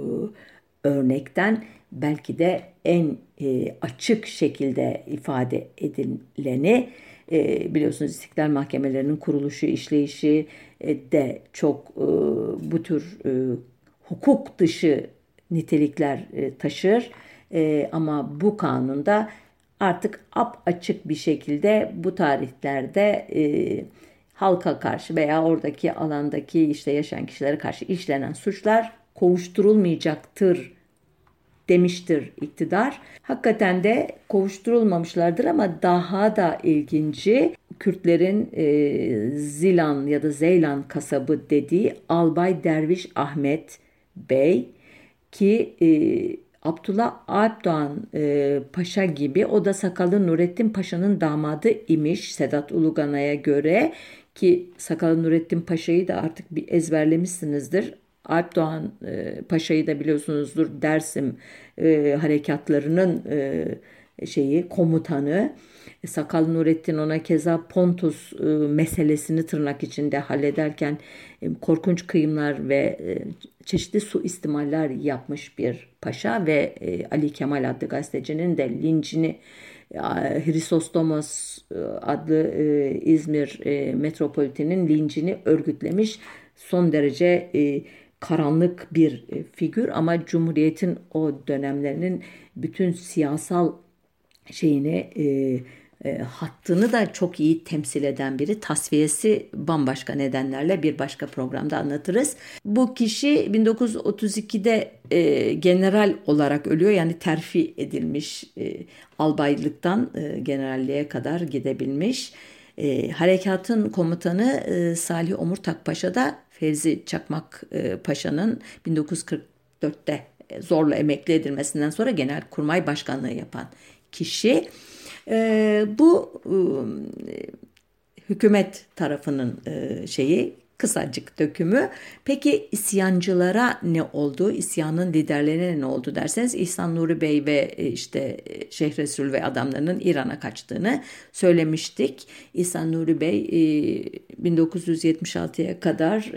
örnekten belki de en e, açık şekilde ifade edileni e, biliyorsunuz istiklal mahkemelerinin kuruluşu, işleyişi e, de çok e, bu tür e, hukuk dışı nitelikler e, taşır. E, ama bu kanunda artık ap açık bir şekilde bu tarihlerde e, halka karşı veya oradaki alandaki işte yaşayan kişilere karşı işlenen suçlar kovuşturulmayacaktır demiştir iktidar. Hakikaten de kovuşturulmamışlardır ama daha da ilginci Kürtlerin e, Zilan ya da Zeylan kasabı dediği Albay Derviş Ahmet Bey ki e, Abdullah Alpdoğan e, Paşa gibi o da Sakalı Nurettin Paşa'nın damadı imiş Sedat Ulugana'ya göre ki Sakalı Nurettin Paşa'yı da artık bir ezberlemişsinizdir. Alp e, Paşa'yı da biliyorsunuzdur Dersim e, harekatlarının e, şeyi komutanı. Sakal Nurettin ona keza Pontus e, meselesini tırnak içinde hallederken e, korkunç kıyımlar ve e, çeşitli su istimaller yapmış bir paşa ve e, Ali Kemal adlı gazetecinin de lincini Hristostomos e, adlı e, İzmir e, metropolitenin lincini örgütlemiş son derece e, karanlık bir e, figür. Ama Cumhuriyet'in o dönemlerinin bütün siyasal şeyini e, e, hattını da çok iyi temsil eden biri. Tasfiyesi bambaşka nedenlerle bir başka programda anlatırız. Bu kişi 1932'de e, general olarak ölüyor. Yani terfi edilmiş e, albaylıktan e, generalliğe kadar gidebilmiş. E, harekatın komutanı e, Salih Omurtak Paşa da Fevzi Çakmak e, Paşa'nın 1944'te e, zorla emekli edilmesinden sonra genel kurmay başkanlığı yapan kişi. E, bu e, hükümet tarafının e, şeyi kısacık dökümü. Peki isyancılara ne oldu? İsyanın liderlerine ne oldu derseniz İhsan Nuri Bey ve e, işte e, Şeyh Resul ve adamlarının İran'a kaçtığını söylemiştik. İhsan Nuri Bey 1976'ya e, kadar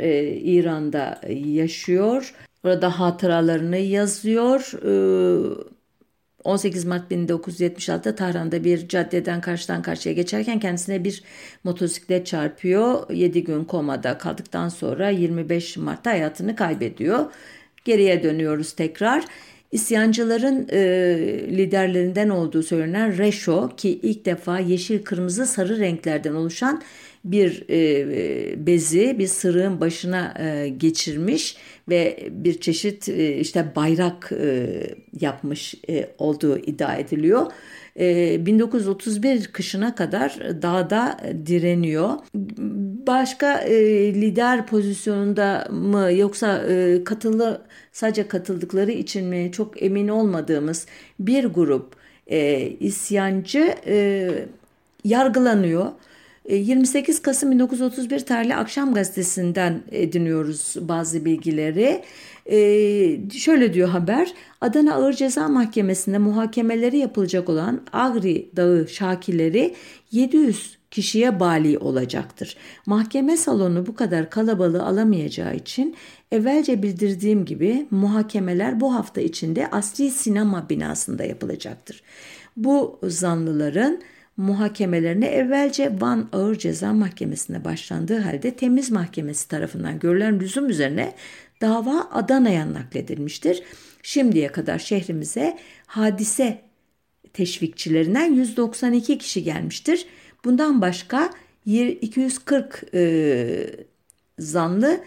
İran'da yaşıyor. Orada hatıralarını yazıyor 18 Mart 1976'da Tahran'da bir caddeden karşıdan karşıya geçerken kendisine bir motosiklet çarpıyor. 7 gün komada kaldıktan sonra 25 Mart'ta hayatını kaybediyor. Geriye dönüyoruz tekrar. İsyancıların e, liderlerinden olduğu söylenen Reşo ki ilk defa yeşil, kırmızı, sarı renklerden oluşan bir e, bezi bir sırığın başına e, geçirmiş ve bir çeşit e, işte bayrak e, yapmış e, olduğu iddia ediliyor. 1931 kışına kadar dağda direniyor. Başka lider pozisyonunda mı yoksa katılı sadece katıldıkları için mi çok emin olmadığımız bir grup isyancı yargılanıyor 28 e, Kasım 1931 tarihli Akşam Gazetesi'nden ediniyoruz bazı bilgileri. Ee, şöyle diyor haber, Adana Ağır Ceza Mahkemesi'nde muhakemeleri yapılacak olan Agri Dağı şakileri 700 kişiye bali olacaktır. Mahkeme salonu bu kadar kalabalığı alamayacağı için evvelce bildirdiğim gibi muhakemeler bu hafta içinde asli sinema binasında yapılacaktır. Bu zanlıların muhakemelerine evvelce Van Ağır Ceza Mahkemesi'ne başlandığı halde Temiz Mahkemesi tarafından görülen lüzum üzerine dava Adana'ya nakledilmiştir. Şimdiye kadar şehrimize hadise teşvikçilerinden 192 kişi gelmiştir. Bundan başka 240 e, zanlı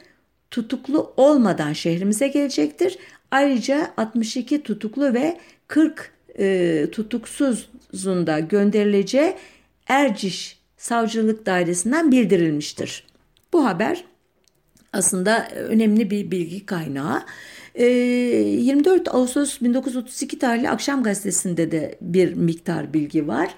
tutuklu olmadan şehrimize gelecektir. Ayrıca 62 tutuklu ve 40 e, tutuksuzun da gönderileceği Erciş Savcılık Dairesi'nden bildirilmiştir. Bu haber aslında önemli bir bilgi kaynağı. 24 ee, Ağustos 1932 tarihli Akşam Gazetesi'nde de bir miktar bilgi var.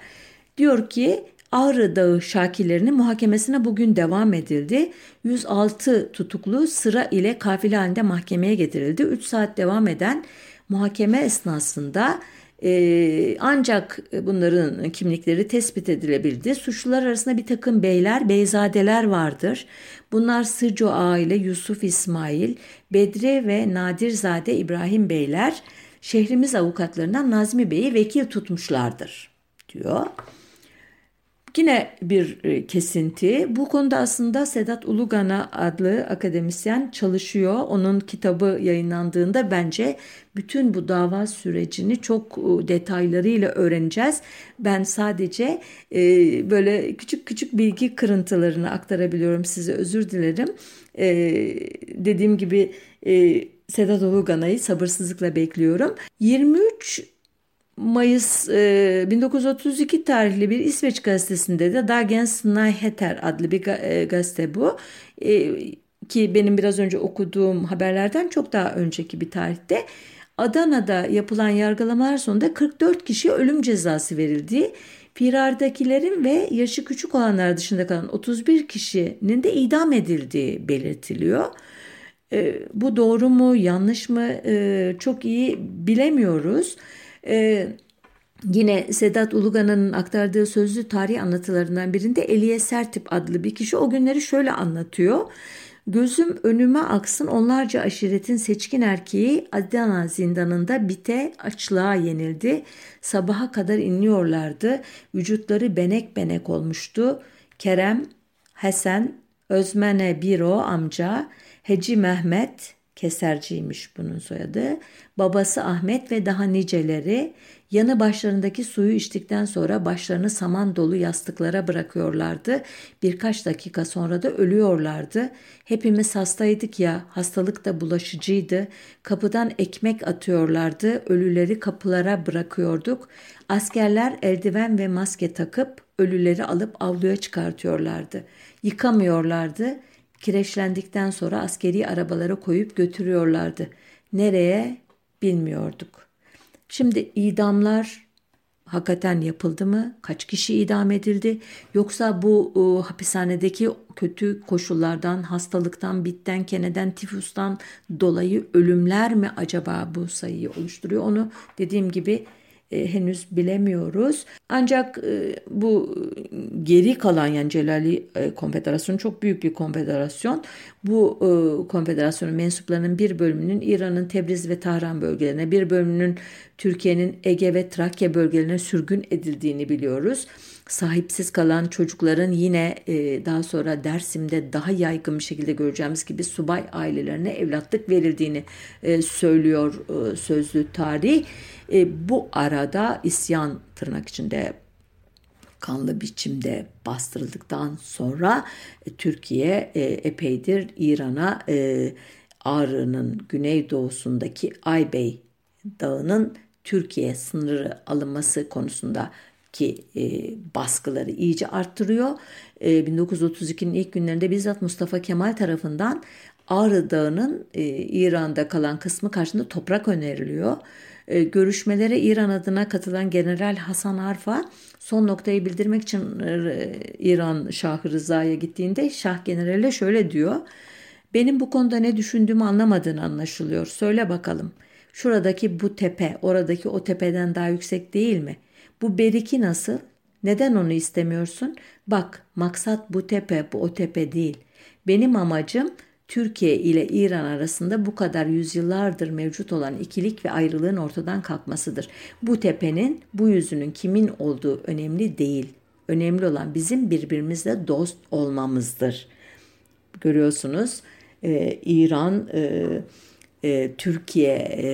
Diyor ki Ağrı Dağı şakirlerinin muhakemesine bugün devam edildi. 106 tutuklu sıra ile kafile halinde mahkemeye getirildi. 3 saat devam eden muhakeme esnasında ee, ancak bunların kimlikleri tespit edilebildi. Suçlular arasında bir takım beyler, beyzadeler vardır. Bunlar Sırco aile Yusuf İsmail, Bedri ve Nadirzade İbrahim beyler şehrimiz avukatlarından Nazmi Bey'i vekil tutmuşlardır diyor. Yine bir e, kesinti. Bu konuda aslında Sedat Ulugana adlı akademisyen çalışıyor. Onun kitabı yayınlandığında bence bütün bu dava sürecini çok e, detaylarıyla öğreneceğiz. Ben sadece e, böyle küçük küçük bilgi kırıntılarını aktarabiliyorum size özür dilerim. dediğim gibi Sedat Ulugana'yı sabırsızlıkla bekliyorum. 23 Mayıs e, 1932 tarihli bir İsveç gazetesinde de Dagens Nyheter adlı bir e, gazete bu. E, ki benim biraz önce okuduğum haberlerden çok daha önceki bir tarihte Adana'da yapılan yargılamalar sonunda 44 kişi ölüm cezası verildi. Firardakilerin ve yaşı küçük olanlar dışında kalan 31 kişinin de idam edildiği belirtiliyor. E, bu doğru mu yanlış mı e, çok iyi bilemiyoruz. Ee, Yine Sedat Ulugan'ın aktardığı sözlü tarih anlatılarından birinde Eliye Sertip adlı bir kişi o günleri şöyle anlatıyor. Gözüm önüme aksın onlarca aşiretin seçkin erkeği Adana zindanında bite açlığa yenildi. Sabaha kadar inliyorlardı. Vücutları benek benek olmuştu. Kerem, Hasan, Özmene Biro amca, Heci Mehmet, Keserciymiş bunun soyadı. Babası Ahmet ve daha niceleri yanı başlarındaki suyu içtikten sonra başlarını saman dolu yastıklara bırakıyorlardı. Birkaç dakika sonra da ölüyorlardı. Hepimiz hastaydık ya, hastalık da bulaşıcıydı. Kapıdan ekmek atıyorlardı, ölüleri kapılara bırakıyorduk. Askerler eldiven ve maske takıp ölüleri alıp avluya çıkartıyorlardı. Yıkamıyorlardı. Kireçlendikten sonra askeri arabalara koyup götürüyorlardı. Nereye bilmiyorduk. Şimdi idamlar hakikaten yapıldı mı? Kaç kişi idam edildi? Yoksa bu e, hapishanedeki kötü koşullardan, hastalıktan, bitten, keneden, tifustan dolayı ölümler mi acaba bu sayıyı oluşturuyor? Onu dediğim gibi e, henüz bilemiyoruz. Ancak e, bu geri kalan yani Celali e, Konfederasyonu çok büyük bir konfederasyon. Bu e, konfederasyonun mensuplarının bir bölümünün İran'ın Tebriz ve Tahran bölgelerine, bir bölümünün Türkiye'nin Ege ve Trakya bölgelerine sürgün edildiğini biliyoruz sahipsiz kalan çocukların yine e, daha sonra Dersim'de daha yaygın bir şekilde göreceğimiz gibi subay ailelerine evlatlık verildiğini e, söylüyor e, sözlü tarih. E, bu arada isyan tırnak içinde kanlı biçimde bastırıldıktan sonra e, Türkiye e, epeydir İran'a e, Ağrı'nın güneydoğusundaki Aybey Dağı'nın Türkiye sınırı alınması konusunda ki e, baskıları iyice arttırıyor. E, 1932'nin ilk günlerinde bizzat Mustafa Kemal tarafından Ağrı Dağı'nın e, İran'da kalan kısmı karşısında toprak öneriliyor. E, görüşmelere İran adına katılan General Hasan Arfa son noktayı bildirmek için e, İran Şahı Rıza'ya gittiğinde Şah General'e şöyle diyor. Benim bu konuda ne düşündüğümü anlamadığını anlaşılıyor. Söyle bakalım. Şuradaki bu tepe, oradaki o tepeden daha yüksek değil mi? Bu beriki nasıl? Neden onu istemiyorsun? Bak, maksat bu tepe, bu o tepe değil. Benim amacım Türkiye ile İran arasında bu kadar yüzyıllardır mevcut olan ikilik ve ayrılığın ortadan kalkmasıdır. Bu tepenin, bu yüzünün kimin olduğu önemli değil. Önemli olan bizim birbirimizle dost olmamızdır. Görüyorsunuz e, İran, e, e, Türkiye e,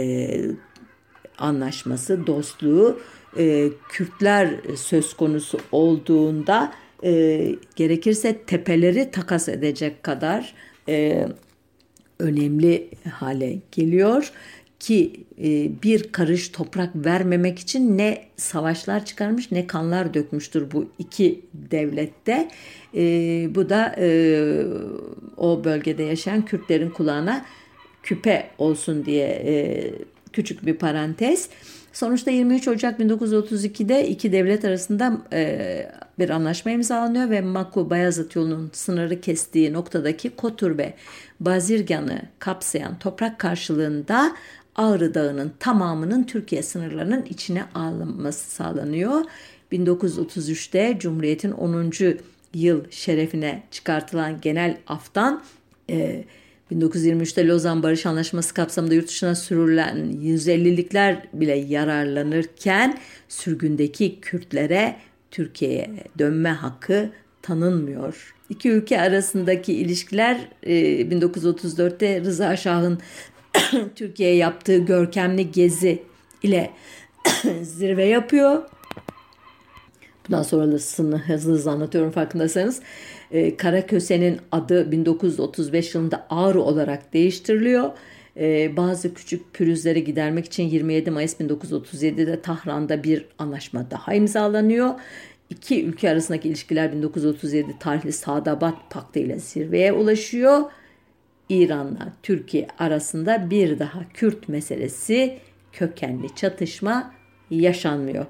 anlaşması, dostluğu e, Kürtler söz konusu olduğunda e, gerekirse tepeleri takas edecek kadar e, önemli hale geliyor ki e, bir karış toprak vermemek için ne savaşlar çıkarmış ne kanlar dökmüştür bu iki devlette. E, bu da e, o bölgede yaşayan Kürtlerin kulağına küpe olsun diye e, küçük bir parantez. Sonuçta 23 Ocak 1932'de iki devlet arasında e, bir anlaşma imzalanıyor ve Maku Bayazıt yolunun sınırı kestiği noktadaki Kotur ve Bazirgan'ı kapsayan toprak karşılığında Ağrı Dağı'nın tamamının Türkiye sınırlarının içine alınması sağlanıyor. 1933'te Cumhuriyet'in 10. yıl şerefine çıkartılan genel aftan e, 1923'te Lozan Barış Anlaşması kapsamında yurt dışına sürülen 150'likler bile yararlanırken sürgündeki Kürtlere Türkiye'ye dönme hakkı tanınmıyor. İki ülke arasındaki ilişkiler 1934'te Rıza Şah'ın Türkiye'ye yaptığı görkemli gezi ile zirve yapıyor. Bundan sonrasını hızlı hızlı anlatıyorum farkındaysanız. Ee, Karaköse'nin adı 1935 yılında Ağrı olarak değiştiriliyor. Ee, bazı küçük pürüzleri gidermek için 27 Mayıs 1937'de Tahran'da bir anlaşma daha imzalanıyor. İki ülke arasındaki ilişkiler 1937 tarihli Sadabat Paktı ile zirveye ulaşıyor. İran'la Türkiye arasında bir daha Kürt meselesi kökenli çatışma yaşanmıyor.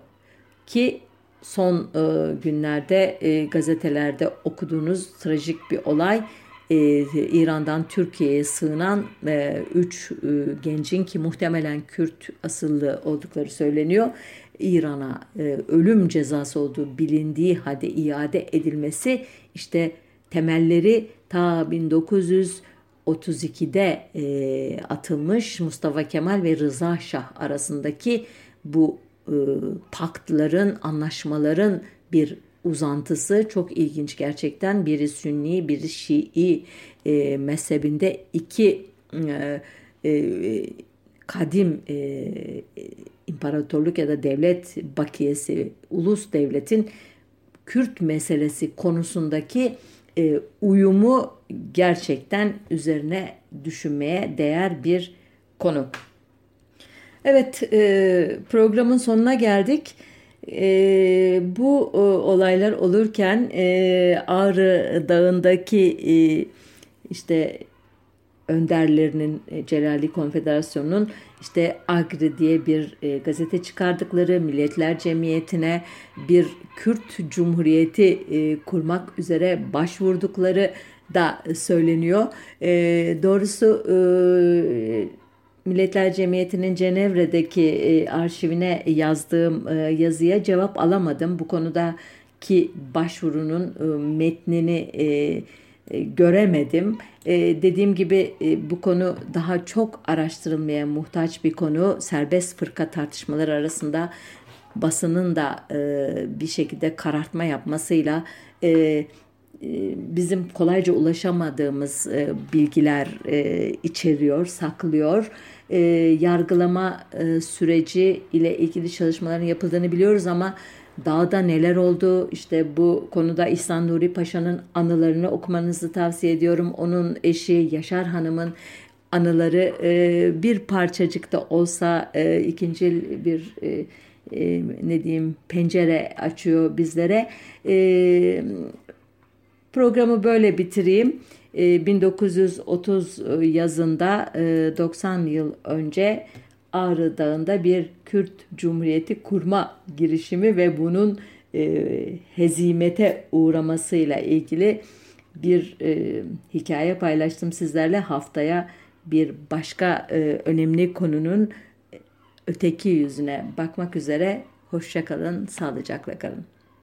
Ki son e, günlerde e, gazetelerde okuduğunuz trajik bir olay e, İran'dan Türkiye'ye sığınan 3 e, e, gencin ki muhtemelen Kürt asıllı oldukları söyleniyor. İran'a e, ölüm cezası olduğu bilindiği halde iade edilmesi işte temelleri ta 1900 32'de e, atılmış Mustafa Kemal ve Rıza Şah arasındaki bu e, paktların, anlaşmaların bir uzantısı çok ilginç gerçekten. Biri Sünni, biri Şii e, mezhebinde iki e, e, kadim e, imparatorluk ya da devlet bakiyesi, ulus devletin Kürt meselesi konusundaki e, uyumu gerçekten üzerine düşünmeye değer bir konu. Evet e, programın sonuna geldik. E, bu e, olaylar olurken e, Ağrı Dağı'ndaki e, işte önderlerinin e, Celalli Konfederasyonu'nun işte Agri diye bir e, gazete çıkardıkları Milletler Cemiyeti'ne bir Kürt Cumhuriyeti e, kurmak üzere başvurdukları da söyleniyor. E, doğrusu e, Milletler Cemiyeti'nin Cenevre'deki e, arşivine yazdığım e, yazıya cevap alamadım. Bu konudaki başvurunun e, metnini e, e, göremedim. E, dediğim gibi e, bu konu daha çok araştırılmaya muhtaç bir konu. Serbest fırka tartışmaları arasında basının da e, bir şekilde karartma yapmasıyla e, e bizim kolayca ulaşamadığımız e, bilgiler içeriyor, saklıyor. E, yargılama e, süreci ile ilgili çalışmaların yapıldığını biliyoruz ama dağda neler oldu işte bu konuda İhsan Nuri Paşa'nın anılarını okumanızı tavsiye ediyorum. Onun eşi Yaşar Hanım'ın anıları e, bir parçacık da olsa e, ikinci bir e, e, ne diyeyim pencere açıyor bizlere. E, programı böyle bitireyim. E, 1930 yazında e, 90 yıl önce Ağrı Dağı'nda bir Kürt Cumhuriyeti kurma girişimi ve bunun e, hezimete uğramasıyla ilgili bir e, hikaye paylaştım sizlerle. Haftaya bir başka e, önemli konunun öteki yüzüne bakmak üzere. Hoşçakalın, sağlıcakla kalın.